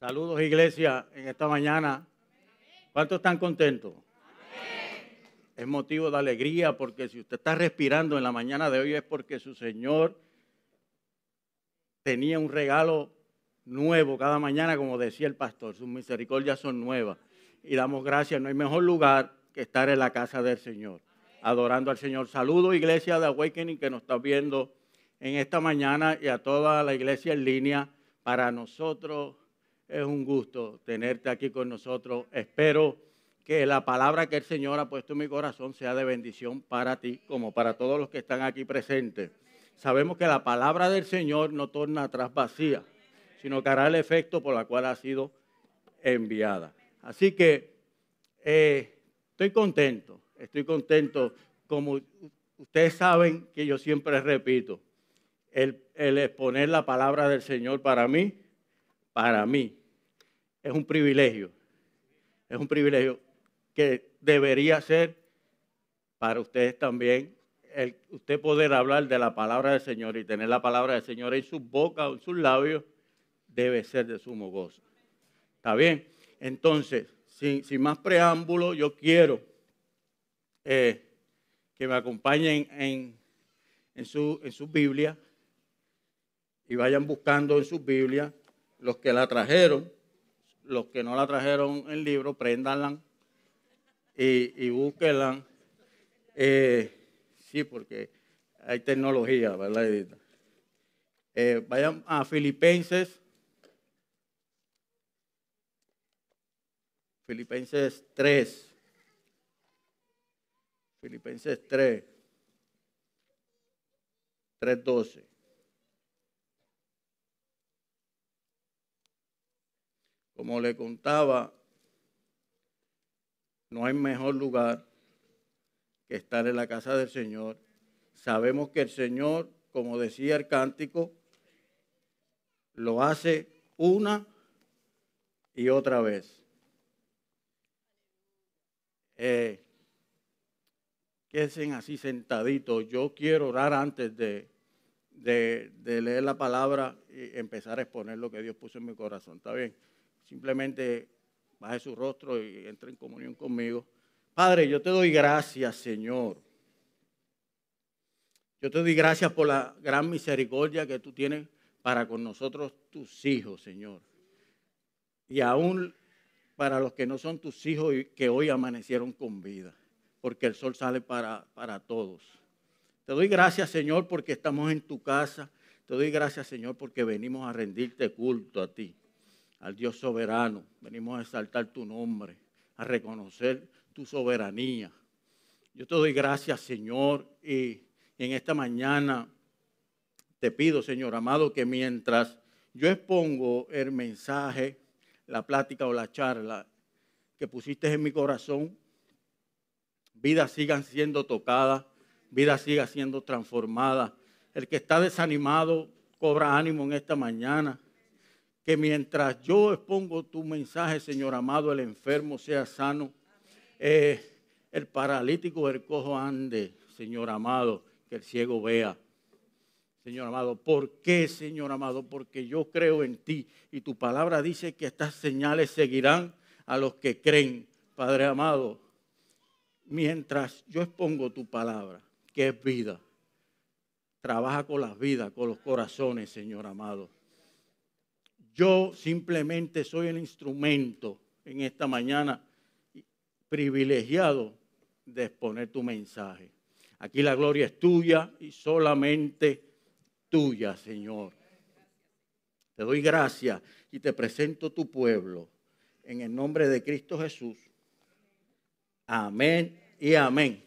Saludos iglesia en esta mañana. ¿Cuántos están contentos? Es motivo de alegría porque si usted está respirando en la mañana de hoy es porque su Señor tenía un regalo nuevo cada mañana, como decía el pastor. Sus misericordias son nuevas. Y damos gracias. No hay mejor lugar que estar en la casa del Señor, adorando al Señor. Saludos iglesia de Awakening que nos está viendo en esta mañana y a toda la iglesia en línea. Para nosotros es un gusto tenerte aquí con nosotros. Espero que la palabra que el Señor ha puesto en mi corazón sea de bendición para ti como para todos los que están aquí presentes. Sabemos que la palabra del Señor no torna atrás vacía, sino que hará el efecto por la cual ha sido enviada. Así que eh, estoy contento, estoy contento. Como ustedes saben que yo siempre repito, el, el exponer la palabra del Señor para mí, para mí, es un privilegio. Es un privilegio que debería ser para ustedes también el, usted poder hablar de la palabra del Señor y tener la palabra del Señor en su boca o en sus labios, debe ser de sumo gozo. ¿Está bien? Entonces, sin, más preámbulo, yo quiero eh, que me acompañen en su Biblia y vayan buscando en su Biblia los que la trajeron los que no la trajeron en libro, préndanla y, y búsquenla. Eh, sí, porque hay tecnología, ¿verdad, Edith? Eh, vayan a Filipenses. Filipenses 3. Filipenses 3. 3.12. Como le contaba, no hay mejor lugar que estar en la casa del Señor. Sabemos que el Señor, como decía el cántico, lo hace una y otra vez. Eh, queden así sentaditos. Yo quiero orar antes de, de leer la palabra y empezar a exponer lo que Dios puso en mi corazón. ¿Está bien? Simplemente baje su rostro y entre en comunión conmigo. Padre, yo te doy gracias, Señor. Yo te doy gracias por la gran misericordia que tú tienes para con nosotros, tus hijos, Señor. Y aún para los que no son tus hijos y que hoy amanecieron con vida, porque el sol sale para, para todos. Te doy gracias, Señor, porque estamos en tu casa. Te doy gracias, Señor, porque venimos a rendirte culto a ti al Dios soberano. Venimos a exaltar tu nombre, a reconocer tu soberanía. Yo te doy gracias, Señor, y en esta mañana te pido, Señor amado, que mientras yo expongo el mensaje, la plática o la charla que pusiste en mi corazón, vidas sigan siendo tocadas, vidas sigan siendo transformadas. El que está desanimado cobra ánimo en esta mañana que mientras yo expongo tu mensaje, Señor amado, el enfermo sea sano, eh, el paralítico, el cojo ande, Señor amado, que el ciego vea. Señor amado, ¿por qué, Señor amado? Porque yo creo en ti y tu palabra dice que estas señales seguirán a los que creen, Padre amado. Mientras yo expongo tu palabra, que es vida, trabaja con las vidas, con los corazones, Señor amado. Yo simplemente soy el instrumento en esta mañana privilegiado de exponer tu mensaje. Aquí la gloria es tuya y solamente tuya, Señor. Te doy gracias y te presento tu pueblo en el nombre de Cristo Jesús. Amén y amén.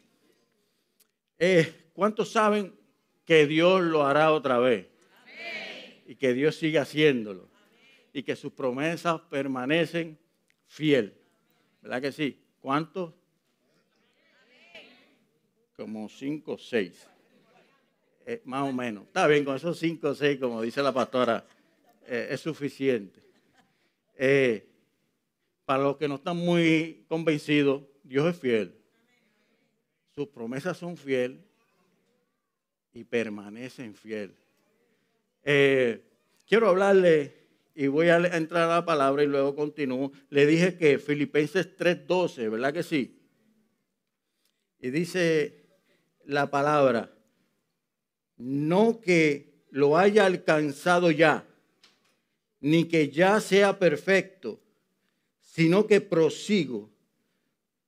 Eh, ¿Cuántos saben que Dios lo hará otra vez? Y que Dios sigue haciéndolo y que sus promesas permanecen fiel. ¿Verdad que sí? ¿Cuántos? Como cinco o seis. Eh, más o menos. Está bien, con esos cinco o seis, como dice la pastora, eh, es suficiente. Eh, para los que no están muy convencidos, Dios es fiel. Sus promesas son fiel y permanecen fiel. quiero hablarle y voy a entrar a la palabra y luego continúo. Le dije que Filipenses 3:12, ¿verdad que sí? Y dice la palabra, no que lo haya alcanzado ya, ni que ya sea perfecto, sino que prosigo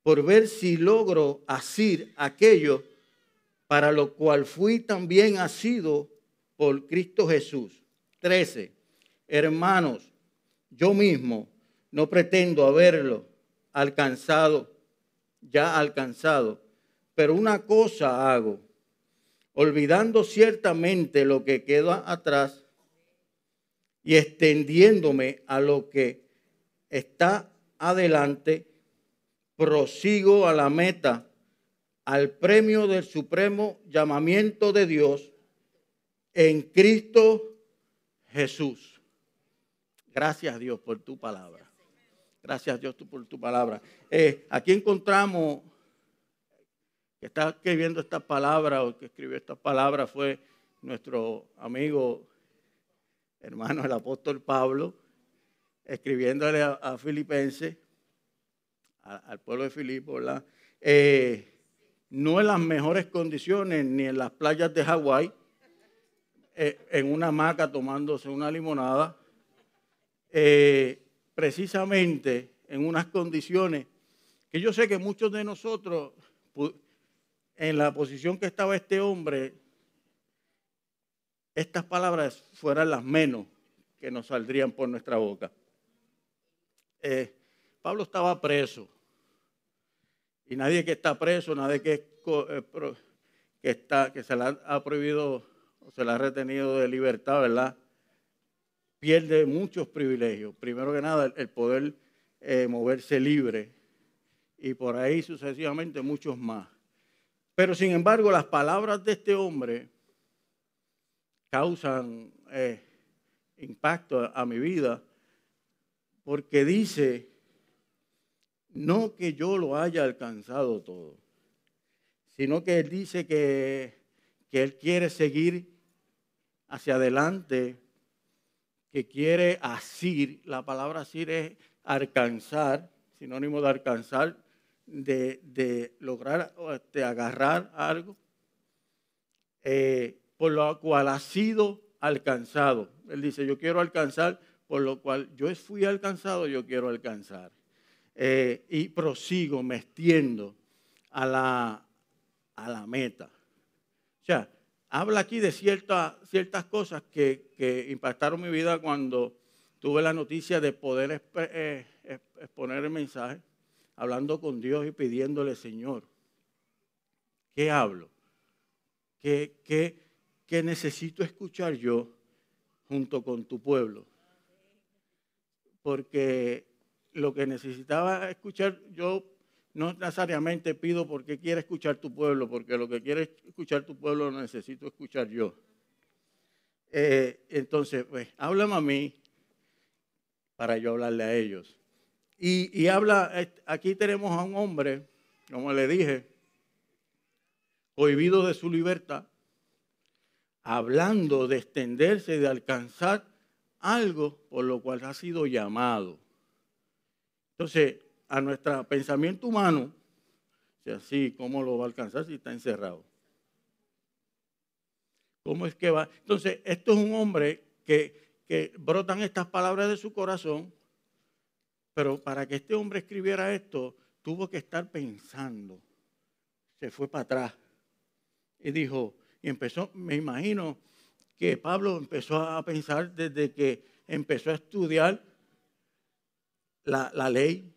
por ver si logro asir aquello para lo cual fui también asido por Cristo Jesús. 13. Hermanos, yo mismo no pretendo haberlo alcanzado, ya alcanzado, pero una cosa hago, olvidando ciertamente lo que queda atrás y extendiéndome a lo que está adelante, prosigo a la meta, al premio del supremo llamamiento de Dios en Cristo Jesús. Gracias Dios por tu palabra. Gracias Dios por tu palabra. Eh, aquí encontramos que está escribiendo esta palabra o que escribió esta palabra fue nuestro amigo, hermano, el apóstol Pablo, escribiéndole a, Filipenses, al pueblo de Filipo, ¿verdad? Eh, no en las mejores condiciones, ni en las playas de Hawái, eh, en una hamaca tomándose una limonada, eh, precisamente en unas condiciones que yo sé que muchos de nosotros en la posición que estaba este hombre, estas palabras fueran las menos que nos saldrían por nuestra boca. Eh, Pablo estaba preso. Y nadie que está preso, nadie que, eh, que, está, que se le ha prohibido o se le ha retenido de libertad, ¿verdad? Pierde muchos privilegios. Primero que nada, el poder eh, moverse libre. Y por ahí sucesivamente muchos más. Pero sin embargo, las palabras de este hombre causan eh, impacto a, mi vida porque dice, no que yo lo haya alcanzado todo, sino que él dice que, que él quiere seguir hacia adelante, que quiere asir, la palabra asir es alcanzar, sinónimo de alcanzar, de, lograr de agarrar algo, eh, por lo cual ha sido alcanzado. Él dice, yo quiero alcanzar, por lo cual yo fui alcanzado, yo quiero alcanzar. Eh, y prosigo, me extiendo a la, a la meta. O sea, habla aquí de ciertas ciertas cosas que, que, impactaron mi vida cuando tuve la noticia de poder eh, exponer el mensaje hablando con Dios y pidiéndole, Señor, ¿qué hablo? ¿Qué, qué, necesito escuchar yo junto con tu pueblo? Porque lo que necesitaba escuchar yo no necesariamente pido porque quiere escuchar tu pueblo, porque lo que quiere escuchar tu pueblo lo necesito escuchar yo. Eh, entonces, pues, háblame a mí para yo hablarle a ellos. Y, habla, aquí tenemos a un hombre, como le dije, prohibido de su libertad, hablando de extenderse, de alcanzar algo por lo cual ha sido llamado. Entonces, a nuestro pensamiento humano, sea, sí, ¿cómo lo va a alcanzar si está encerrado? ¿Cómo es que va? Entonces, esto es un hombre que, que brotan estas palabras de su corazón pero para que este hombre escribiera esto, tuvo que estar pensando. Se fue para atrás y dijo, y empezó, me imagino que Pablo empezó a pensar desde que empezó a estudiar la, la ley,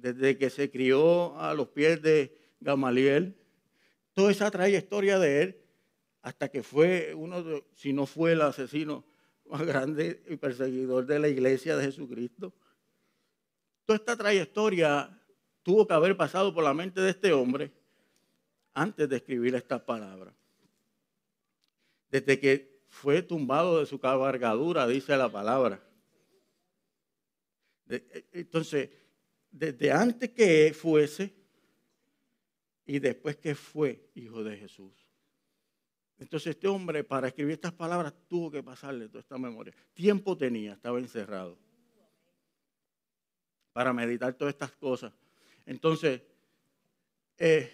desde que se crió a los pies de Gamaliel, toda esa trayectoria de él, hasta que fue uno, de, si no fue el asesino más grande y perseguidor de la iglesia de Jesucristo Toda esta trayectoria tuvo que haber pasado por la mente de este hombre antes de escribir estas palabras. Desde que fue tumbado de su cabalgadura, dice la palabra. Entonces, desde antes que fuese y después que fue hijo de Jesús. Entonces este hombre para escribir estas palabras tuvo que pasarle toda esta memoria. Tiempo tenía, estaba encerrado para meditar todas estas cosas. Entonces, eh,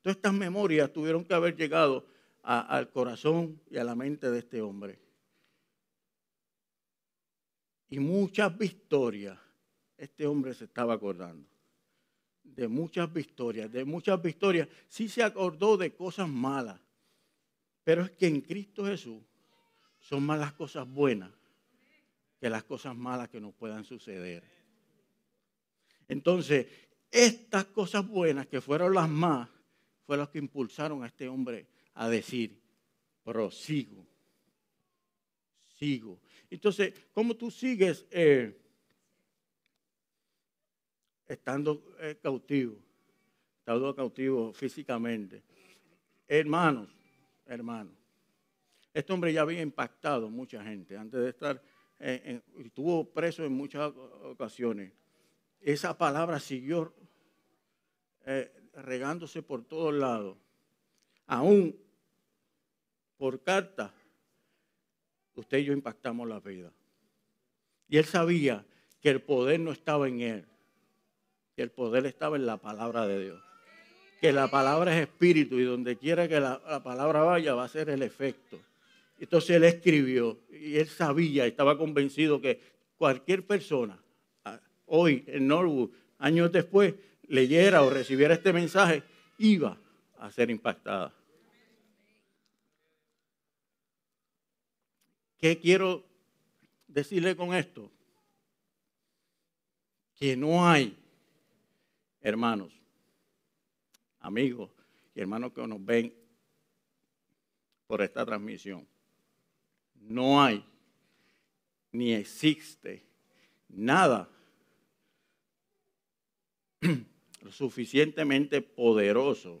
todas estas memorias tuvieron que haber llegado al corazón y a la mente de este hombre. Y muchas victorias, este hombre se estaba acordando. De muchas victorias, de muchas victorias. Sí se acordó de cosas malas, pero es que en Cristo Jesús son más las cosas buenas que las cosas malas que nos puedan suceder. Entonces, estas cosas buenas que fueron las más, fueron las que impulsaron a este hombre a decir, prosigo, sigo. Entonces, ¿cómo tú sigues eh, estando eh, cautivo? Estando cautivo físicamente. Hermanos, hermanos, este hombre ya había impactado mucha gente antes de estar, estuvo preso en muchas ocasiones. Esa palabra siguió eh, regándose por todos lados. Aún por carta, usted y yo impactamos la vida. Y él sabía que el poder no estaba en él, que el poder estaba en la palabra de Dios. Que la palabra es espíritu y donde quiera que la, la palabra vaya va a ser el efecto. Entonces él escribió y él sabía, estaba convencido que cualquier persona hoy en Norwood, años después, leyera o recibiera este mensaje, iba a ser impactada. ¿Qué quiero decirle con esto? Que no hay, hermanos, amigos y hermanos que nos ven por esta transmisión, no hay ni existe nada suficientemente poderoso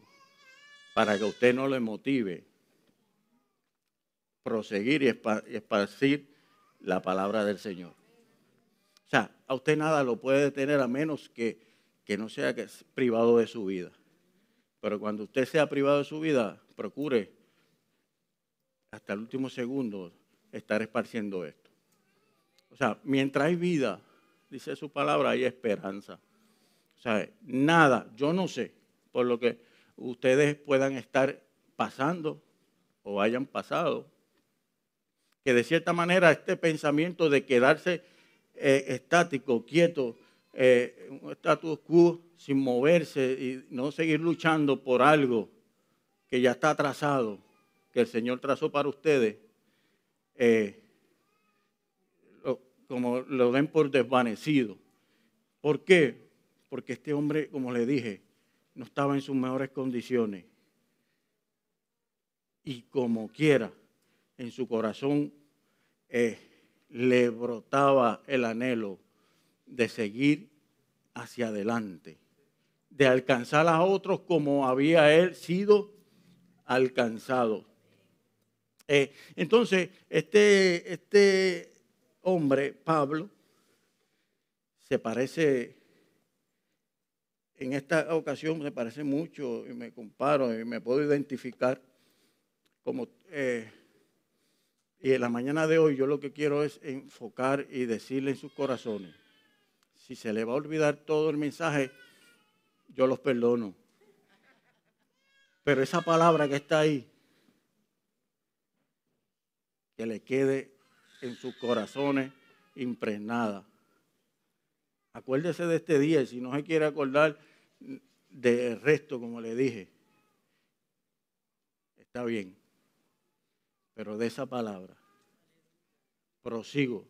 para que usted no le motive proseguir y esparcir la palabra del Señor. O sea, a usted nada lo puede detener a menos que, que no sea que privado de su vida. Pero cuando usted sea privado de su vida, procure hasta el último segundo estar esparciendo esto. O sea, mientras hay vida, dice su palabra, hay esperanza. O sea, nada, yo no sé, por lo que ustedes puedan estar pasando o hayan pasado, que de cierta manera este pensamiento de quedarse eh, estático, quieto, eh, un status quo sin moverse y no seguir luchando por algo que ya está trazado, que el Señor trazó para ustedes, eh, como lo den por desvanecido. ¿Por qué? Porque este hombre, como le dije, no estaba en sus mejores condiciones. Y como quiera, en su corazón eh, le brotaba el anhelo de seguir hacia adelante, de alcanzar a otros como había él sido alcanzado. Eh, entonces, este, este hombre, Pablo, se parece, en esta ocasión se parece mucho, y me comparo, y me puedo identificar como eh, y en la mañana de hoy yo lo que quiero es enfocar y decirle en sus corazones, si se le va a olvidar todo el mensaje, yo los perdono. Pero esa palabra que está ahí, que le quede en sus corazones impregnada. Acuérdese de este día y si no se quiere acordar del resto, como le dije, está bien pero de esa palabra. Prosigo.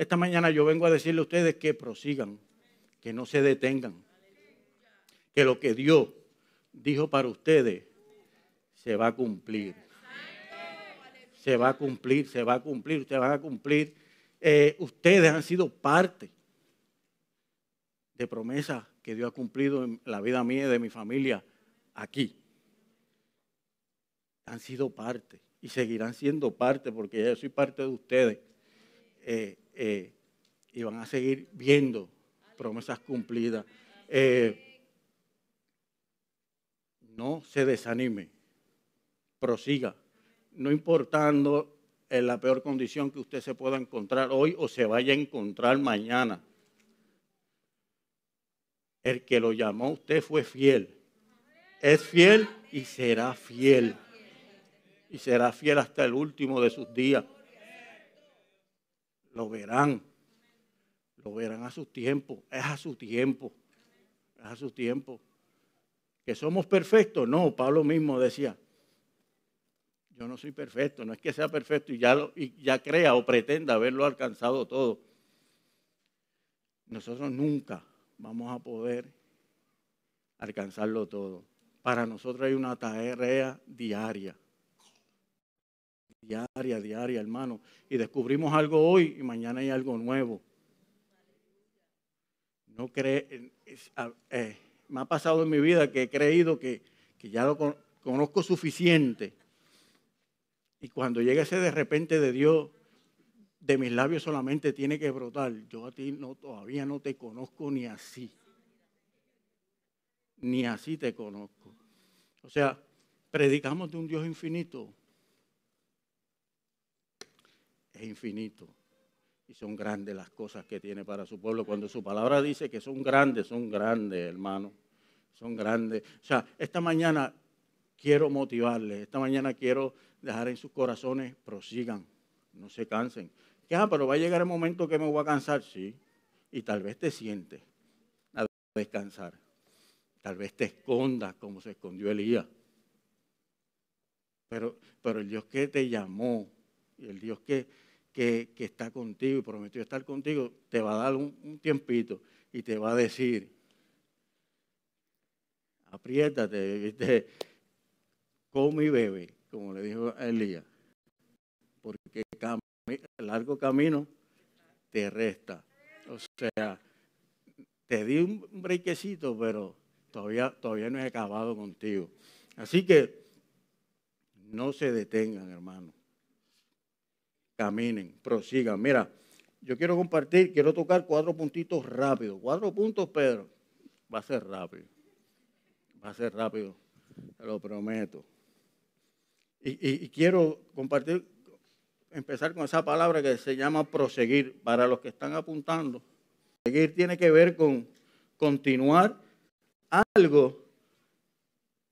Esta mañana yo vengo a decirle a ustedes que prosigan, que no se detengan, que lo que Dios dijo para ustedes se va a cumplir. Se va a cumplir, se va a cumplir, ustedes van a cumplir. Eh, ustedes han sido parte de promesas que Dios ha cumplido en la vida mía y de mi familia aquí. Han sido parte y seguirán siendo parte, porque yo soy parte de ustedes, eh, eh, y van a seguir viendo promesas cumplidas. Eh, no se desanime, prosiga, no importando en la peor condición que usted se pueda encontrar hoy o se vaya a encontrar mañana. El que lo llamó usted fue fiel. Es fiel y será fiel. Y será fiel hasta el último de sus días. Lo verán. Lo verán a su tiempo. Es a su tiempo. Es a su tiempo. ¿Que somos perfectos? No, Pablo mismo decía, yo no soy perfecto, no es que sea perfecto y ya, lo, y ya crea o pretenda haberlo alcanzado todo. Nosotros nunca vamos a poder alcanzarlo todo. Para nosotros hay una tarea diaria. Diaria, diaria, hermano. Y descubrimos algo hoy y mañana hay algo nuevo. No cree, eh, me ha pasado en mi vida que he creído que, que ya lo conozco suficiente y cuando llega ese de repente de Dios, de mis labios solamente tiene que brotar. Yo a ti no, todavía no te conozco ni así. Ni así te conozco. O sea, predicamos de un Dios infinito. Es infinito. Y son grandes las cosas que tiene para su pueblo. Cuando su palabra dice que son grandes, son grandes, hermano. Son grandes. O sea, esta mañana quiero motivarles. Esta mañana quiero dejar en sus corazones, prosigan, no se cansen. Que, ah, pero va a llegar el momento que me voy a cansar, sí. Y tal vez te sientes a descansar. Tal vez te escondas como se escondió Elías. Pero, pero el Dios que te llamó y el Dios que, que, está contigo y prometió estar contigo, te va a dar un, tiempito y te va a decir, apriétate, ¿viste? come y bebe, como le dijo Elías, porque el largo camino te resta. O sea, te di un brequecito, pero todavía, todavía no he acabado contigo. Así que no se detengan, hermano. Caminen, prosigan. Mira, yo quiero compartir, quiero tocar cuatro puntitos rápidos. Cuatro puntos, Pedro. Va a ser rápido. Va a ser rápido, te lo prometo. Y, quiero compartir, empezar con esa palabra que se llama proseguir. Para los que están apuntando, proseguir tiene que ver con continuar algo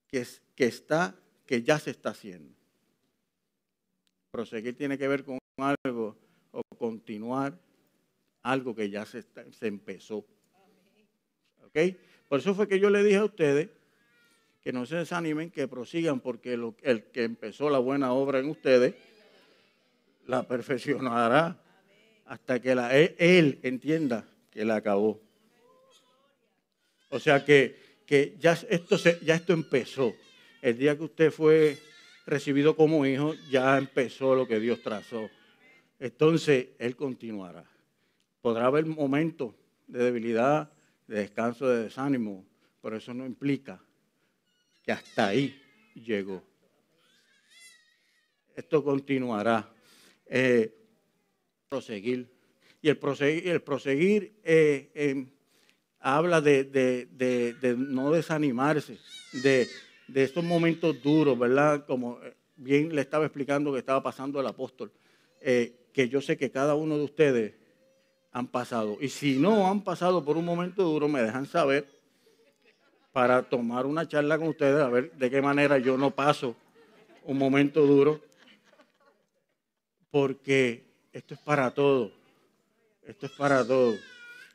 que, que, está, que ya se está haciendo. Proseguir tiene que ver con algo o continuar algo que ya se, se empezó. ¿Ok? Por eso fue que yo le dije a ustedes que no se desanimen, que prosigan, porque el que empezó la buena obra en ustedes, la perfeccionará hasta que la, e, él entienda que la acabó. O sea que, que ya, esto se, ya esto empezó. El día que usted fue recibido como hijo, ya empezó lo que Dios trazó. Entonces, Él continuará. Podrá haber momentos de debilidad, de descanso, de desánimo, pero eso no implica hasta ahí llegó. Esto continuará. Eh, proseguir. Y el proseguir, eh, em, habla de, no desanimarse, de, estos momentos duros, ¿verdad? Como eh, bien le estaba explicando que estaba pasando el apóstol, que yo sé que cada uno de ustedes han pasado. Y si no han pasado por un momento duro, me dejan saber para tomar una charla con ustedes, a ver de qué manera yo no paso un momento duro, porque esto es para todo, esto es para todo.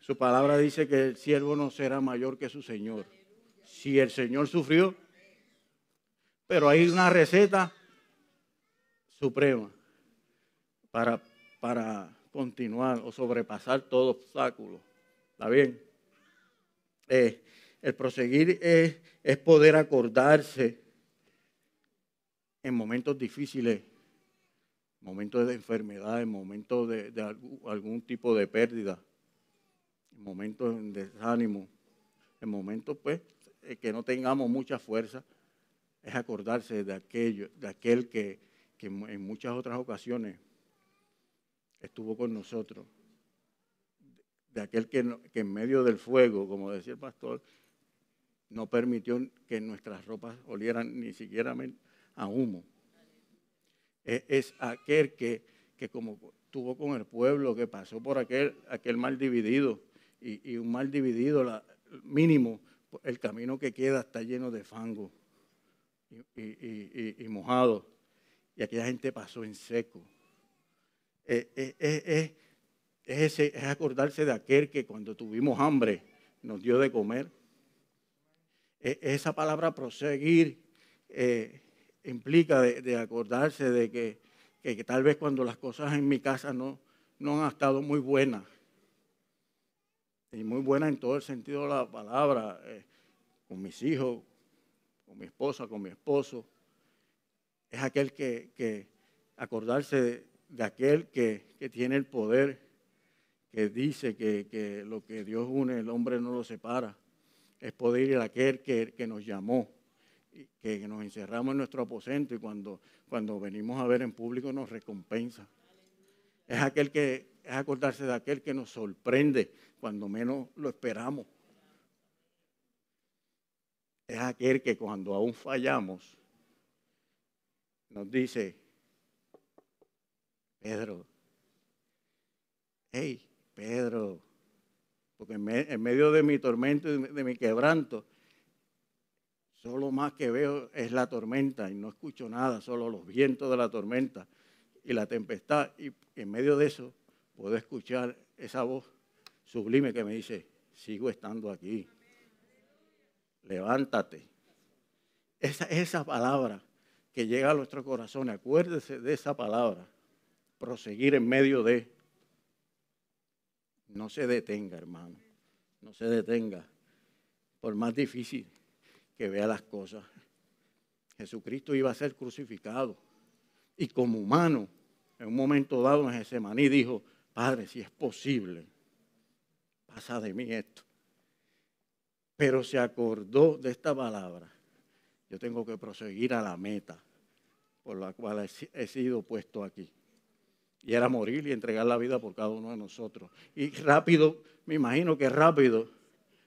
Su palabra dice que el siervo no será mayor que su Señor. Si el Señor sufrió, pero hay una receta suprema para, para continuar o sobrepasar todo obstáculo. ¿Está bien? Eh, el proseguir es, poder acordarse en momentos difíciles, momentos de enfermedad, en momentos de, algún, tipo de pérdida, en momentos de desánimo, en momentos pues que no tengamos mucha fuerza, es acordarse de aquello, de aquel que, en muchas otras ocasiones estuvo con nosotros, de aquel que, en medio del fuego, como decía el pastor, no permitió que nuestras ropas olieran ni siquiera a humo. Es, es aquel que, que como tuvo con el pueblo, que pasó por aquel, aquel mal dividido, y, y un mal dividido, la, mínimo, el camino que queda está lleno de fango y, y, y mojado, y aquella gente pasó en seco. Es, es, es, ese, es acordarse de aquel que cuando tuvimos hambre nos dio de comer. Esa palabra proseguir eh, implica de, acordarse de que, que, tal vez cuando las cosas en mi casa no, no han estado muy buenas, y muy buenas en todo el sentido de la palabra, eh, con mis hijos, con mi esposa, con mi esposo, es aquel que, que acordarse de, de aquel que, que, tiene el poder, que dice que, que, lo que Dios une, el hombre no lo separa. Es poder a aquel que, que nos llamó, que nos encerramos en nuestro aposento y cuando, cuando venimos a ver en público nos recompensa. Es aquel que es acordarse de aquel que nos sorprende cuando menos lo esperamos. Es aquel que cuando aún fallamos nos dice, Pedro, hey, Pedro, porque en, me, en, medio de mi tormento y de mi quebranto, solo más que veo es la tormenta y no escucho nada, solo los vientos de la tormenta y la tempestad. Y en medio de eso puedo escuchar esa voz sublime que me dice, sigo estando aquí. Levántate. Esa, esa palabra que llega a nuestro corazón, acuérdese de esa palabra proseguir en medio de. No se detenga, hermano. No se detenga. Por más difícil que vea las cosas. Jesucristo iba a ser crucificado. Y como humano, en un momento dado en Getsemaní dijo, Padre, si es posible, pasa de mí esto. Pero se acordó de esta palabra. Yo tengo que proseguir a la meta por la cual he sido puesto aquí y era morir y entregar la vida por cada uno de nosotros. Y rápido, me imagino que rápido,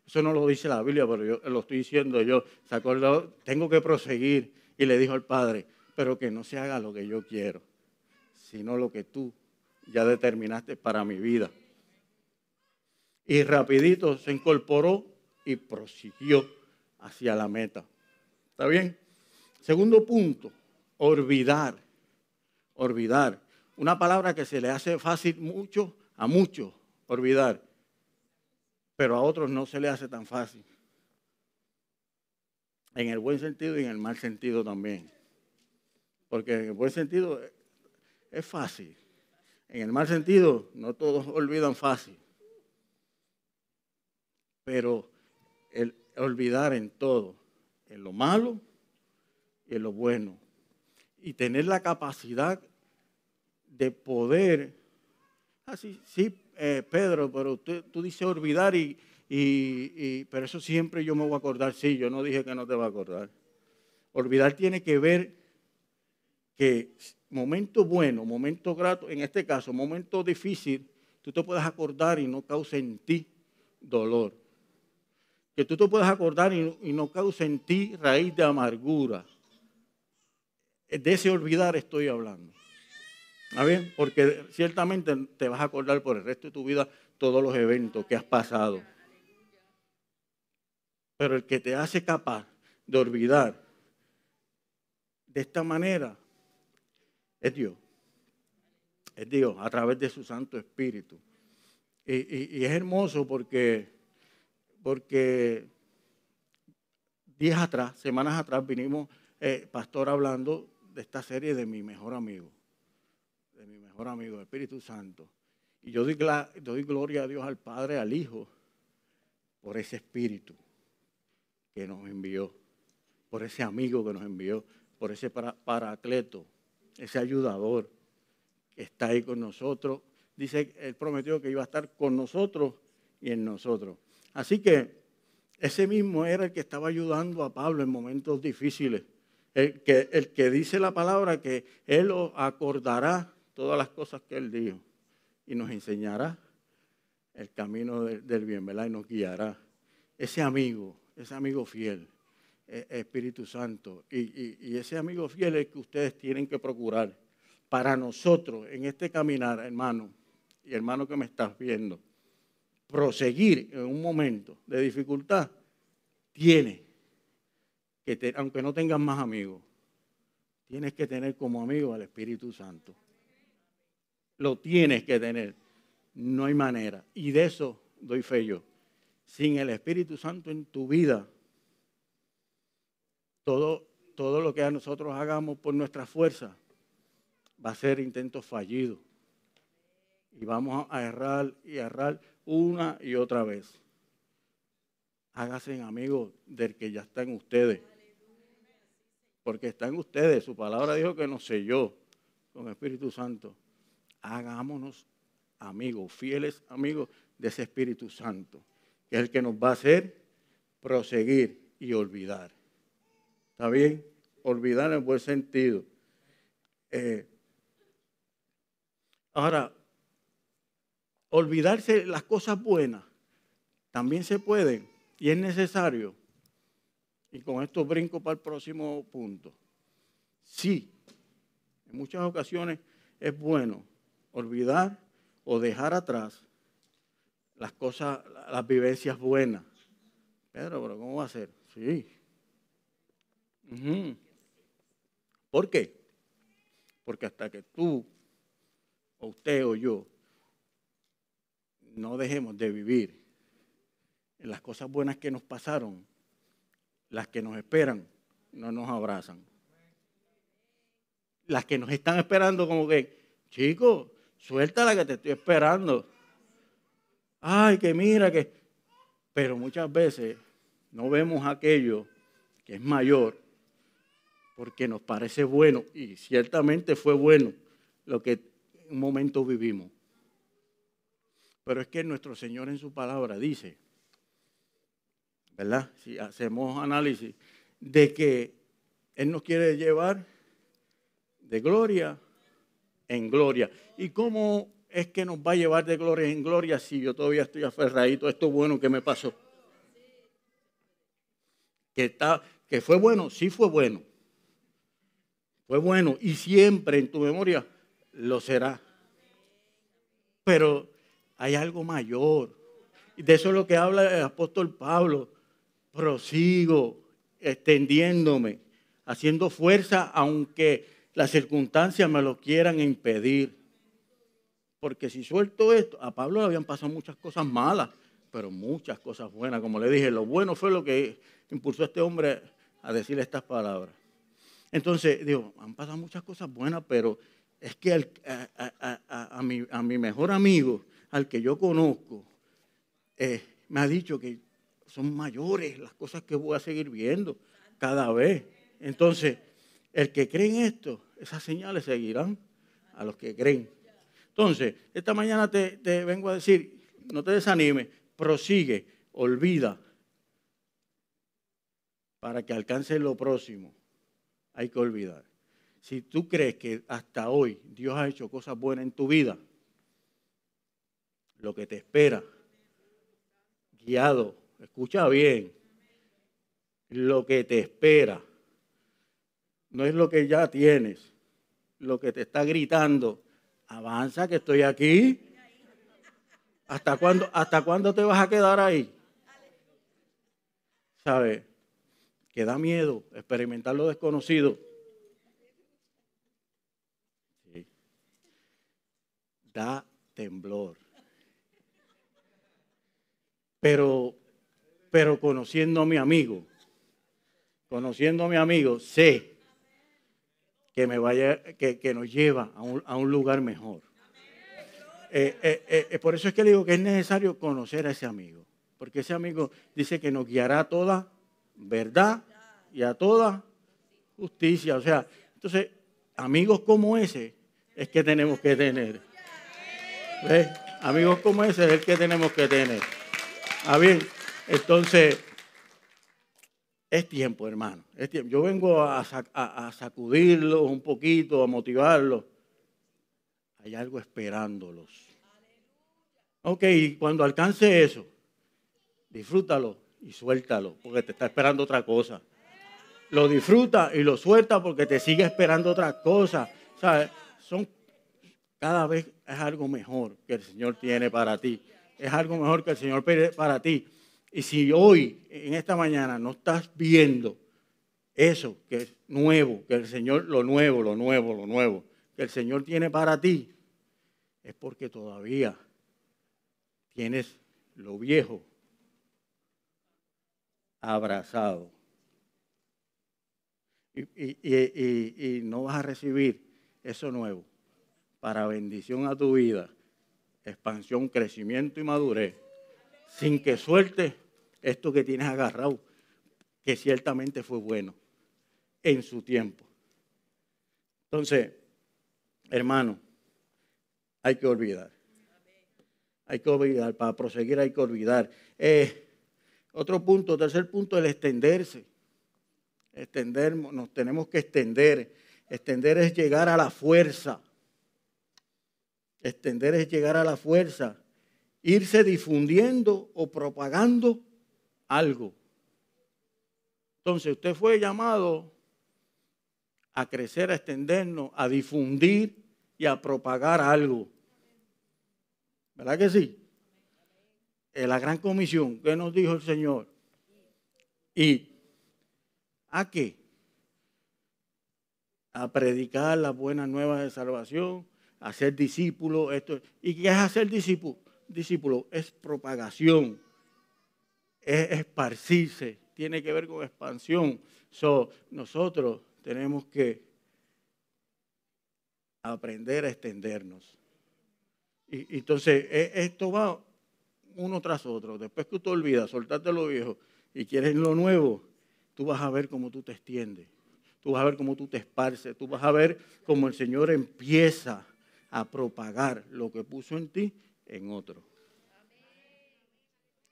eso no lo dice la Biblia, pero yo lo estoy diciendo yo, se acordó, tengo que proseguir y le dijo al Padre, pero que no se haga lo que yo quiero, sino lo que tú ya determinaste para mi vida. Y rapidito se incorporó y prosiguió hacia la meta. ¿Está bien? Segundo punto, olvidar. Olvidar. Una palabra que se le hace fácil mucho a muchos olvidar, pero a otros no se le hace tan fácil. En el buen sentido y en el mal sentido también. Porque en el buen sentido es fácil. En el mal sentido, no todos olvidan fácil. Pero el olvidar en todo, en lo malo y en lo bueno. Y tener la capacidad de poder. Ah, sí, sí eh, Pedro, pero tú, dices olvidar, y, y, y, pero eso siempre yo me voy a acordar. Sí, yo no dije que no te va a acordar. Olvidar tiene que ver que momento bueno, momento grato, en este caso, momento difícil, tú te puedes acordar y no cause en ti dolor. Que tú te puedes acordar y, y no cause en ti raíz de amargura. De ese olvidar estoy hablando. Porque ciertamente te vas a acordar por el resto de tu vida todos los eventos que has pasado. Pero el que te hace capaz de olvidar de esta manera es Dios. Es Dios a través de su Santo Espíritu. Y es hermoso porque, porque días atrás, semanas atrás, vinimos, eh, pastor, hablando de esta serie de mi mejor amigo de mi mejor amigo, Espíritu Santo. Y yo doy, doy gloria a Dios al Padre, al Hijo, por ese Espíritu que nos envió, por ese amigo que nos envió, por ese paracleto, ese ayudador que está ahí con nosotros. Dice, él prometió que iba a estar con nosotros y en nosotros. Así que ese mismo era el que estaba ayudando a Pablo en momentos difíciles. El que, el que dice la palabra que él lo acordará todas las cosas que Él dijo y nos enseñará el camino del bien, ¿verdad? Y nos guiará. Ese amigo, ese amigo fiel, Espíritu Santo, y, ese amigo fiel es que ustedes tienen que procurar para nosotros en este caminar, hermano, y hermano que me estás viendo, proseguir en un momento de dificultad, tiene que, aunque no tengas más amigos, tienes que tener como amigo al Espíritu Santo. Lo tienes que tener. No hay manera. Y de eso doy fe yo. Sin el Espíritu Santo en tu vida, todo, todo lo que nosotros hagamos por nuestra fuerza va a ser intento fallido. Y vamos a errar y errar una y otra vez. Hágase amigos del que ya está en ustedes. Porque está en ustedes. Su palabra dijo que nos selló con Espíritu Santo. Hagámonos amigos, fieles amigos de ese Espíritu Santo, que es el que nos va a hacer proseguir y olvidar. ¿Está bien? Olvidar en buen sentido. Eh, ahora, olvidarse las cosas buenas también se pueden y es necesario. Y con esto brinco para el próximo punto. Sí, en muchas ocasiones es bueno olvidar o dejar atrás las cosas, las vivencias buenas. Pedro, pero ¿cómo va a ser? Sí. ¿Por qué? Porque hasta que tú, o usted o yo, no dejemos de vivir en las cosas buenas que nos pasaron, las que nos esperan, no nos abrazan. Las que nos están esperando como que, chico, suelta la que te estoy esperando. Ay, que mira que... Pero muchas veces no vemos aquello que es mayor porque nos parece bueno y ciertamente fue bueno lo que en un momento vivimos. Pero es que nuestro Señor en su palabra dice, ¿verdad? Si hacemos análisis, de que Él nos quiere llevar de gloria en gloria. ¿Y cómo es que nos va a llevar de gloria en gloria si yo todavía estoy aferradito a esto bueno que me pasó? Que, está, que fue bueno, sí fue bueno. Fue bueno y siempre en tu memoria lo será. Pero hay algo mayor. Y de eso es lo que habla el apóstol Pablo prosigo extendiéndome, haciendo fuerza aunque las circunstancias me lo quieran impedir. Porque si suelto esto, a Pablo le habían pasado muchas cosas malas, pero muchas cosas buenas. Como le dije, lo bueno fue lo que impulsó a este hombre a decir estas palabras. Entonces, digo, han pasado muchas cosas buenas, pero es que a, mi, mejor amigo, al que yo conozco, eh, me ha dicho que son mayores las cosas que voy a seguir viendo cada vez. Entonces, el que cree en esto, esas señales seguirán a los que creen. Entonces, esta mañana te, vengo a decir, no te desanimes, prosigue, olvida, para que alcance lo próximo. Hay que olvidar. Si tú crees que hasta hoy Dios ha hecho cosas buenas en tu vida, lo que te espera, guiado escucha bien, lo que te espera no es lo que ya tienes, lo que te está gritando, avanza que estoy aquí. ¿Hasta cuándo, hasta cuándo te vas a quedar ahí? ¿Sabes? Que da miedo experimentar lo desconocido. Da temblor. Pero pero conociendo a mi amigo, conociendo a mi amigo, sé que, me vaya, que, nos lleva a un, lugar mejor. Eh, eh, eh, por eso es que digo que es necesario conocer a ese amigo, porque ese amigo dice que nos guiará a toda verdad y a toda justicia. O sea, entonces, amigos como ese es que tenemos que tener. Amigos como ese es el que tenemos que tener. Ah, bien. Entonces, es tiempo, hermano. Es tiempo. Yo vengo a, sacudirlos un poquito, a motivarlos. Hay algo esperándolos. Ok, cuando alcance eso, disfrútalo y suéltalo, porque te está esperando otra cosa. Lo disfruta y lo suelta porque te sigue esperando otra cosa. son cada vez es algo mejor que el Señor tiene para ti. Es algo mejor que el Señor tiene para ti. Y si hoy, en esta mañana, no estás viendo eso que es nuevo, que el Señor, lo nuevo, lo nuevo, lo nuevo, que el Señor tiene para ti, es porque todavía tienes lo viejo abrazado. Y, no vas a recibir eso nuevo para bendición a tu vida, expansión, crecimiento y madurez, sin que suelte esto que tienes agarrado, que ciertamente fue bueno en su tiempo. Entonces, hermano, hay que olvidar. Hay que olvidar, para proseguir hay que olvidar. Eh, otro punto, tercer punto, el extenderse. Extender, nos tenemos que extender. Extender es llegar a la fuerza. Extender es llegar a la fuerza. Irse difundiendo o propagando algo. Entonces usted fue llamado a crecer, a extendernos, a difundir y a propagar algo. ¿Verdad que sí? La gran comisión, ¿qué nos dijo el Señor? Y a qué? A predicar las buenas nuevas de salvación, a ser discípulo. Esto. ¿Y qué es hacer discípulo? Discípulo es propagación, es esparcirse, tiene que ver con expansión. So, nosotros tenemos que aprender a extendernos. Y, entonces, e, esto va uno tras otro. Después que tú olvidas, soltarte lo viejo y quieres lo nuevo, tú vas a ver cómo tú te extiendes. Tú vas a ver cómo tú te esparces. Tú vas a ver cómo el Señor empieza a propagar lo que puso en ti en otro.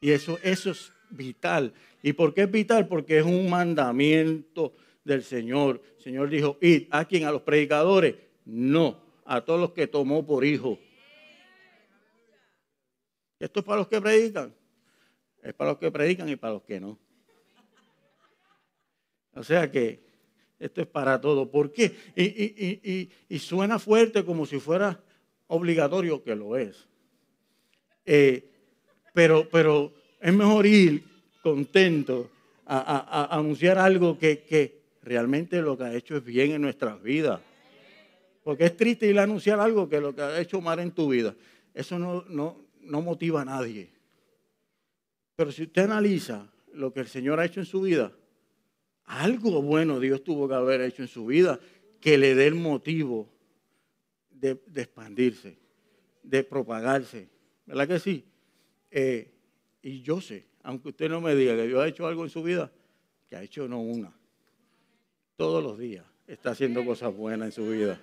Y eso, eso es vital. ¿Y por qué es vital? Porque es un mandamiento del Señor. El Señor dijo, id a quien, a los predicadores, no, a todos los que tomó por hijo. Esto es para los que predican. Es para los que predican y para los que no. O sea que esto es para todos. ¿Por qué? Y, suena fuerte como si fuera obligatorio, que lo es. Eh, pero, pero es mejor ir contento a, anunciar algo que, que, realmente lo que ha hecho es bien en nuestras vidas. Porque es triste ir a anunciar algo que lo que ha hecho mal en tu vida. Eso no, no, no motiva a nadie. Pero si usted analiza lo que el Señor ha hecho en su vida, algo bueno Dios tuvo que haber hecho en su vida que le dé el motivo de, expandirse, de propagarse. ¿Verdad que sí? Eh, y yo sé, aunque usted no me diga que Dios ha hecho algo en su vida, que ha hecho no una, todos los días está haciendo cosas buenas en su vida.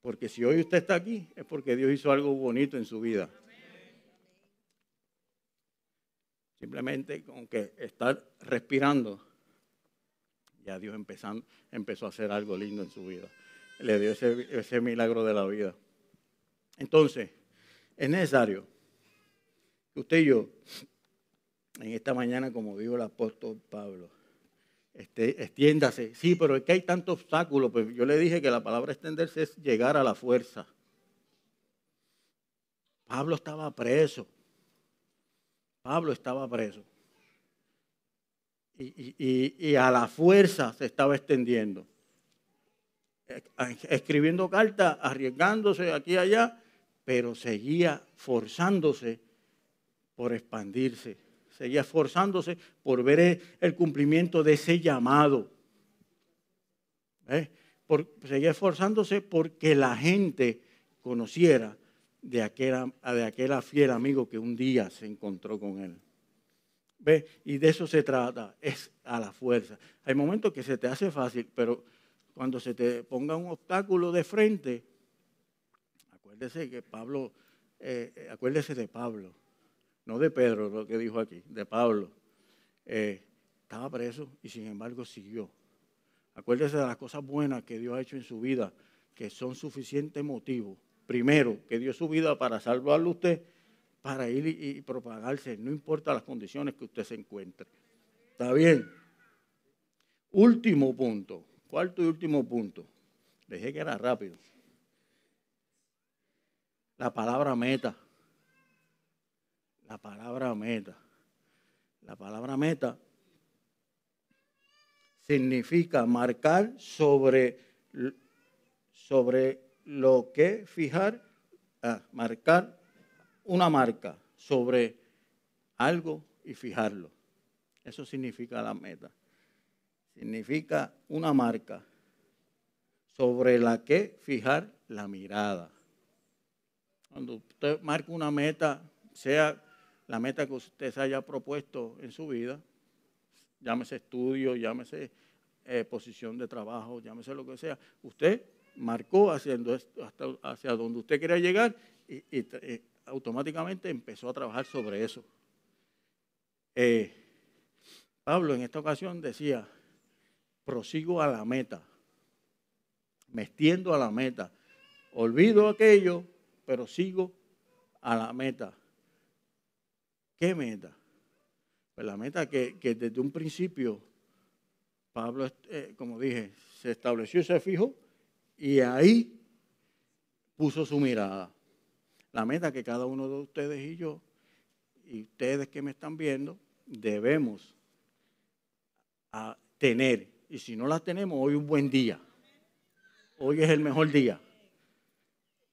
Porque si hoy usted está aquí es porque Dios hizo algo bonito en su vida. Simplemente con que estar respirando, ya Dios empezando, empezó a hacer algo lindo en su vida. Le dio ese, ese milagro de la vida. Entonces, es necesario usted y yo, en esta mañana, como dijo el apóstol Pablo, este, extiéndase. Sí, pero es que hay tantos obstáculos. Pues yo le dije que la palabra extenderse es llegar a la fuerza. Pablo estaba preso. Pablo estaba preso. Y, y, a la fuerza se estaba extendiendo. Escribiendo cartas, arriesgándose aquí y allá, pero seguía forzándose por expandirse. Seguía esforzándose por ver el cumplimiento de ese llamado. ¿Eh? seguía esforzándose porque la gente conociera de aquel, de aquel fiel amigo que un día se encontró con él. ¿Ve? Y de eso se trata, es a la fuerza. Hay momentos que se te hace fácil, pero cuando se te ponga un obstáculo de frente, acuérdese que Pablo, eh, eh, acuérdese de Pablo no de Pedro, lo que dijo aquí, de Pablo, eh, estaba preso y sin embargo siguió. Acuérdese de las cosas buenas que Dios ha hecho en su vida, que son suficiente motivo. Primero, que dio su vida para salvarlo a usted, para ir y, propagarse, no importa las condiciones que usted se encuentre. ¿Está bien? Último punto, cuarto y último punto. Dejé que era rápido. La palabra meta. La palabra meta. La palabra meta significa marcar sobre, sobre lo que fijar, ah, marcar una marca sobre algo y fijarlo. Eso significa la meta. Significa una marca sobre la que fijar la mirada. Cuando usted marca una meta, sea la meta que usted se haya propuesto en su vida, llámese estudio, llámese eh, posición de trabajo, llámese lo que sea, usted marcó haciendo hasta hacia donde usted quería llegar y, automáticamente empezó a trabajar sobre eso. Eh, Pablo en esta ocasión decía, prosigo a la meta, me extiendo a la meta, olvido aquello, pero sigo a la meta. ¿Qué meta? Pues la meta que, desde un principio Pablo, eh, como dije, se estableció y se fijó y ahí puso su mirada. La meta que cada uno de ustedes y yo, y ustedes que me están viendo, debemos tener. Y si no la tenemos, hoy es un buen día. Hoy es el mejor día.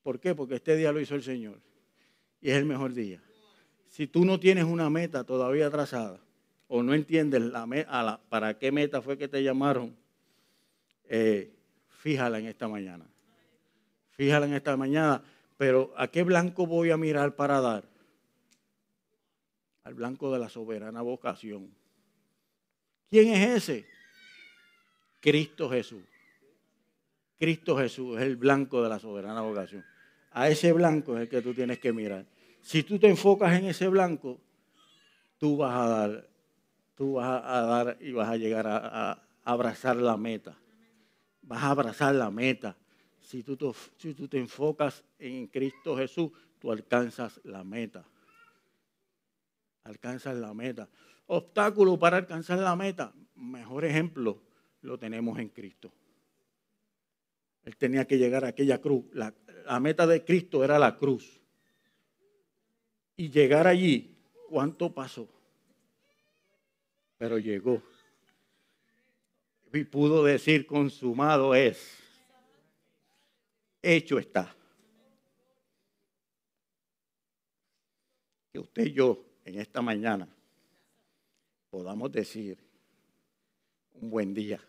¿Por qué? Porque este día lo hizo el Señor. Y es el mejor día si tú no tienes una meta todavía trazada o no entiendes la, para qué meta fue que te llamaron, eh, fíjala en esta mañana. Fíjala en esta mañana. Pero ¿a qué blanco voy a mirar para dar? Al blanco de la soberana vocación. ¿Quién es ese? Cristo Jesús. Cristo Jesús es el blanco de la soberana vocación. A ese blanco es el que tú tienes que mirar. Si tú te enfocas en ese blanco, tú vas a dar, tú vas a dar y vas a llegar a, abrazar la meta. Vas a abrazar la meta. Si tú, te, si tú te enfocas en Cristo Jesús, tú alcanzas la meta. Alcanzas la meta. Obstáculo para alcanzar la meta. Mejor ejemplo lo tenemos en Cristo. Él tenía que llegar a aquella cruz. la meta de Cristo era la cruz y llegar allí, ¿cuánto pasó? Pero llegó. Y pudo decir, consumado es. Hecho está. Que usted y yo en esta mañana podamos decir un buen día.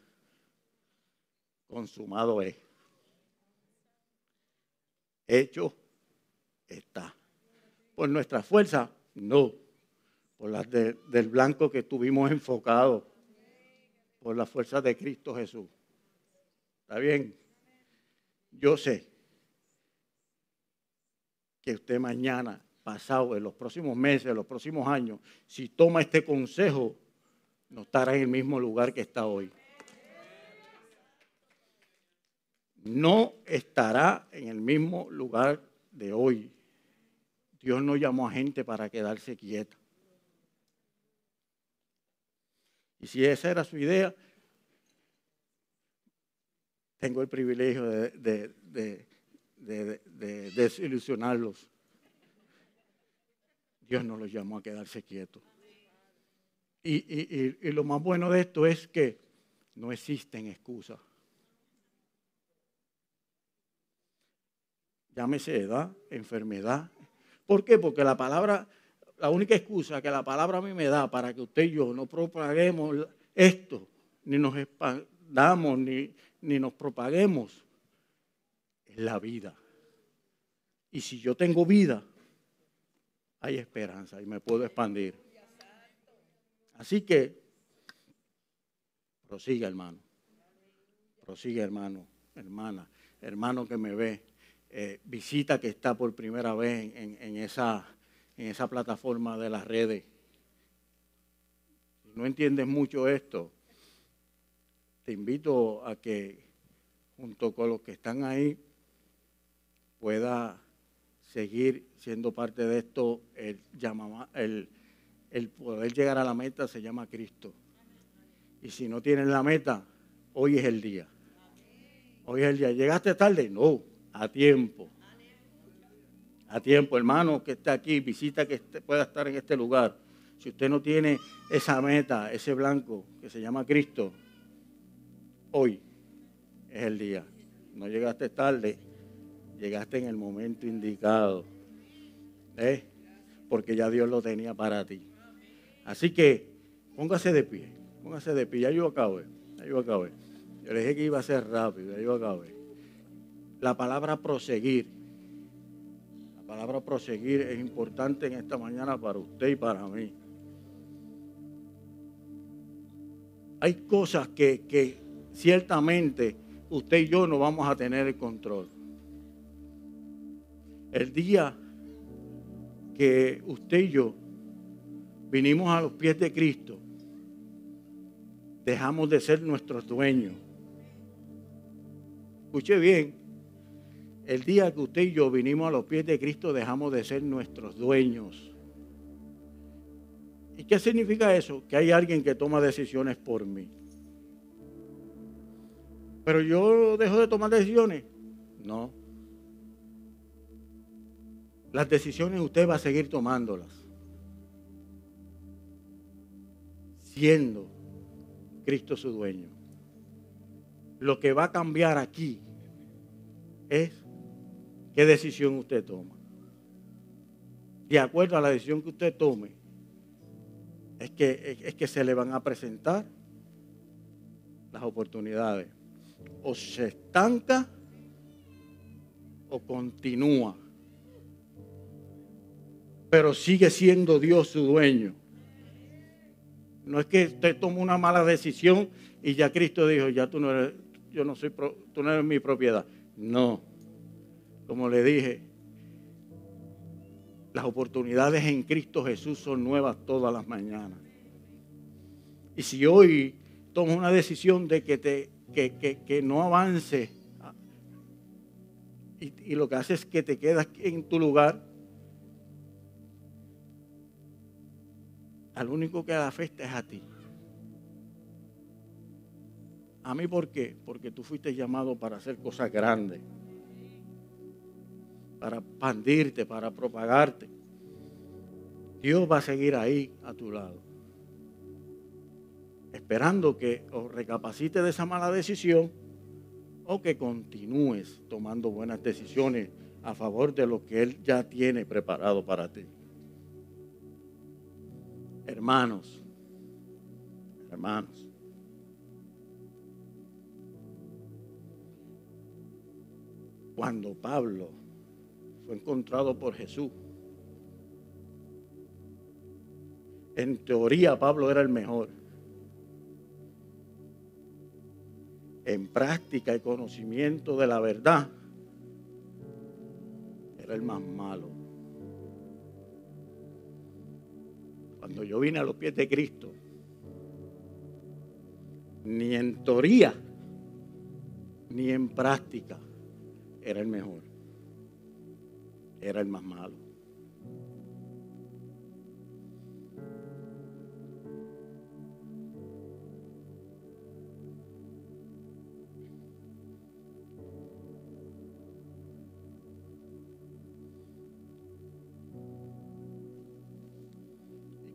Consumado es. Hecho está por nuestra fuerza, no, por las del blanco que estuvimos enfocados, por la fuerza de Cristo Jesús. ¿Está bien? Yo sé que usted mañana, pasado, en los próximos meses, en los próximos años, si toma este consejo, no estará en el mismo lugar que está hoy. No estará en el mismo lugar de hoy. Dios no llamó a gente para quedarse quieta. Y si esa era su idea, tengo el privilegio de, desilusionarlos. Dios no los llamó a quedarse quietos. Y, y, lo más bueno de esto es que no existen excusas. Llámese edad, enfermedad, ¿Por qué? Porque la palabra, la única excusa que la palabra a mí me da para que usted y yo no propaguemos esto, ni nos expandamos, ni, ni nos propaguemos, es la vida. Y si yo tengo vida, hay esperanza y me puedo expandir. Así que, prosiga hermano, prosiga hermano, hermana, hermano que me ve eh, visita que está por primera vez en, esa, en esa plataforma de las redes. Si no entiendes mucho esto, te invito a que junto con los que están ahí pueda seguir siendo parte de esto. El, el, el poder llegar a la meta se llama Cristo. Y si no tienes la meta, hoy es el día. Hoy es el día. ¿Llegaste tarde? No, a tiempo. A tiempo, hermano que está aquí, visita que pueda estar en este lugar. Si usted no tiene esa meta, ese blanco que se llama Cristo, hoy es el día. No llegaste tarde, llegaste en el momento indicado. ¿Eh? Porque ya Dios lo tenía para ti. Así que póngase de pie, póngase de pie. Ya yo acabé, ya yo acabé. Yo le dije que iba a ser rápido, ya yo acabé. La palabra proseguir, la palabra proseguir es importante en esta mañana para usted y para mí. Hay cosas que, que ciertamente usted y yo no vamos a tener el control. El día que usted y yo vinimos a los pies de Cristo, dejamos de ser nuestros dueños. Escuche bien, el día que usted y yo vinimos a los pies de Cristo, dejamos de ser nuestros dueños. ¿Y qué significa eso? Que hay alguien que toma decisiones por mí. Pero yo dejo de tomar decisiones. No. Las decisiones usted va a seguir tomándolas. Siendo Cristo su dueño. Lo que va a cambiar aquí es qué decisión usted toma. De acuerdo a la decisión que usted tome, es que, es que se le van a presentar las oportunidades o se estanca o continúa. Pero sigue siendo Dios su dueño. No es que usted tome una mala decisión y ya Cristo dijo, ya tú no eres, yo no soy, tú no eres mi propiedad. No. Como le dije, las oportunidades en Cristo Jesús son nuevas todas las mañanas. Y si hoy tomas una decisión de que te que, no avance y, lo que hace es que te quedas en tu lugar, al único que da afecta es a ti. ¿A mí por qué? Porque tú fuiste llamado para hacer cosas grandes, para expandirte, para propagarte. Dios va a seguir ahí a tu lado esperando que o recapacite de esa mala decisión o que continúes tomando buenas decisiones a favor de lo que Él ya tiene preparado para ti. Hermanos, hermanos, cuando Pablo fue encontrado por Jesús, en teoría Pablo era el mejor. en práctica y conocimiento de la verdad, era el más malo. Cuando yo vine a los pies de Cristo, ni en teoría, ni en práctica, era el mejor. Era el más malo.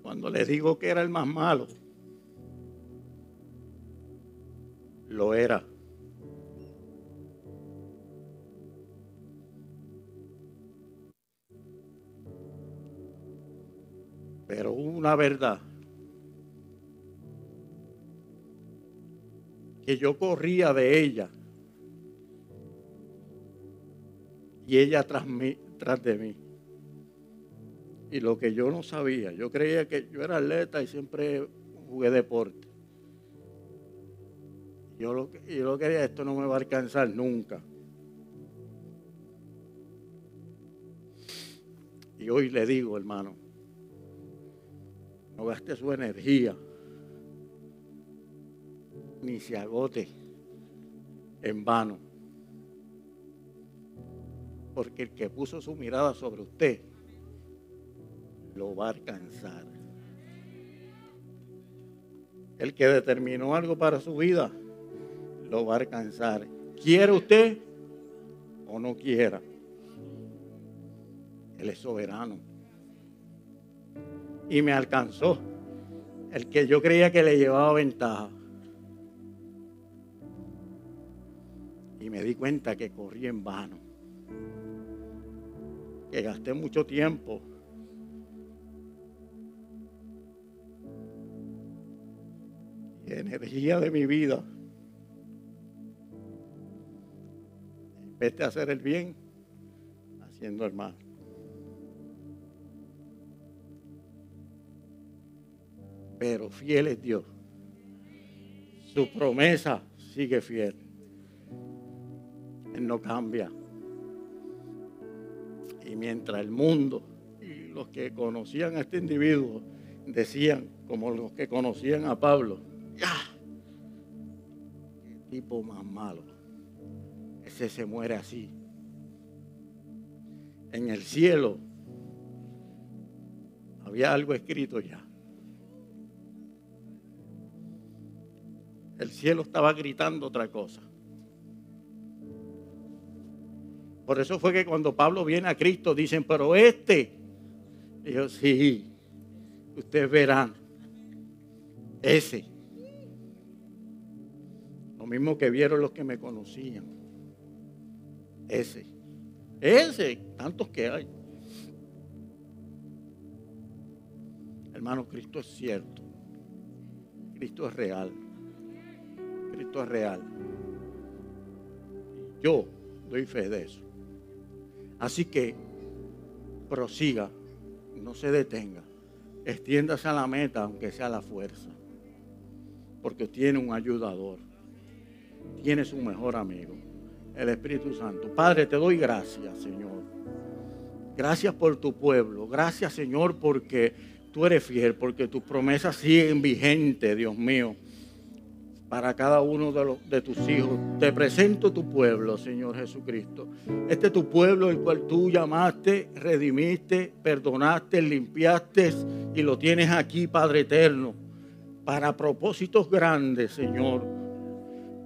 Cuando le digo que era el más malo, verdad que yo corría de ella y ella tras, mí, tras de mí. Y lo que yo no sabía, yo creía que yo era atleta y siempre jugué deporte. Yo lo, yo lo quería, esto no me va a alcanzar nunca. Y hoy le digo, hermano, no gaste su energía, ni se agote en vano. Porque el que puso su mirada sobre usted lo va a alcanzar. El que determinó algo para su vida, lo va a alcanzar. ¿Quiere usted o no quiera? Él es soberano. Y me alcanzó el que yo creía que le llevaba ventaja. Y me di cuenta que corrí en vano. Que gasté mucho tiempo. Y energía de mi vida. En vez de hacer el bien, haciendo el mal. Pero fiel es Dios. Su promesa sigue fiel. Él no cambia. Y mientras el mundo y los que conocían a este individuo decían, como los que conocían a Pablo, ya, qué tipo más malo. Ese se muere así. En el cielo había algo escrito ya. El cielo estaba gritando otra cosa. Por eso fue que cuando Pablo viene a Cristo dicen, pero este, dijo, sí, ustedes verán, ese. Lo mismo que vieron los que me conocían. Ese. Ese, tantos que hay. Hermano, Cristo es cierto. Cristo es real. Cristo es real. Yo doy fe de eso. Así que prosiga, no se detenga, extiéndase a la meta, aunque sea la fuerza, porque tiene un ayudador, tiene su mejor amigo, el Espíritu Santo. Padre, te doy gracias, Señor. Gracias por tu pueblo, gracias, Señor, porque tú eres fiel, porque tus promesas siguen vigentes, Dios mío para cada uno de, los, de tus hijos. Te presento tu pueblo, Señor Jesucristo. Este es tu pueblo, el cual tú llamaste, redimiste, perdonaste, limpiaste y lo tienes aquí, Padre eterno, para propósitos grandes, Señor.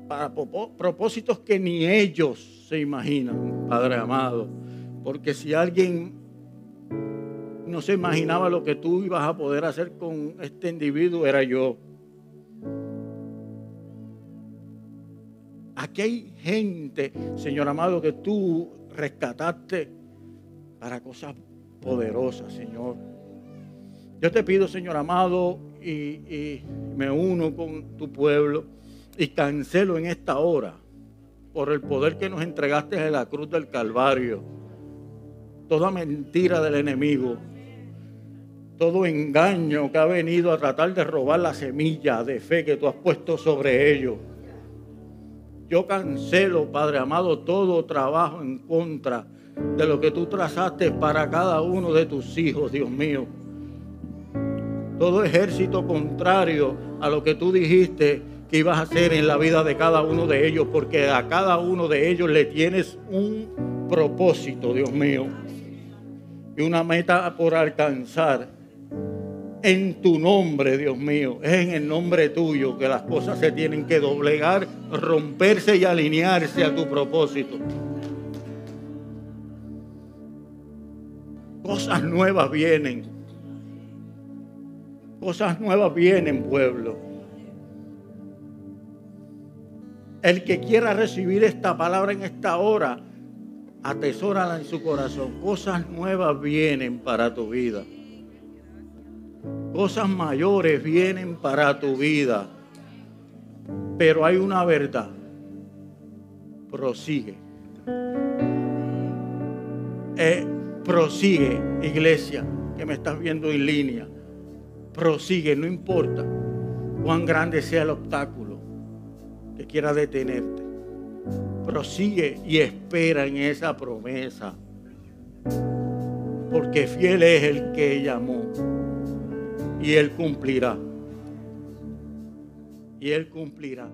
Para propósitos que ni ellos se imaginan, Padre amado. Porque si alguien no se imaginaba lo que tú ibas a poder hacer con este individuo, era yo. Aquí hay gente, Señor amado, que tú rescataste para cosas poderosas, Señor. Yo te pido, Señor amado, y, me uno con tu pueblo y cancelo en esta hora, por el poder que nos entregaste en la cruz del Calvario, toda mentira del enemigo, todo engaño que ha venido a tratar de robar la semilla de fe que tú has puesto sobre ellos. Yo cancelo, Padre amado, todo trabajo en contra de lo que tú trazaste para cada uno de tus hijos, Dios mío. Todo ejército contrario a lo que tú dijiste que ibas a hacer en la vida de cada uno de ellos, porque a cada uno de ellos le tienes un propósito, Dios mío, y una meta por alcanzar en tu nombre, Dios mío. Es en el nombre tuyo que las cosas se tienen que doblegar, romperse y alinearse a tu propósito. Cosas nuevas vienen. Cosas nuevas vienen, pueblo. El que quiera recibir esta palabra en esta hora, atesórala en su corazón. Cosas nuevas vienen para tu vida. Cosas mayores vienen para tu vida. Pero hay una verdad. Prosigue. Eh, prosigue, iglesia, que me estás viendo en línea. Prosigue, no importa cuán grande sea el obstáculo que quiera detenerte. Prosigue y espera en esa promesa. Porque fiel es el que llamó y Él cumplirá. Y Él cumplirá.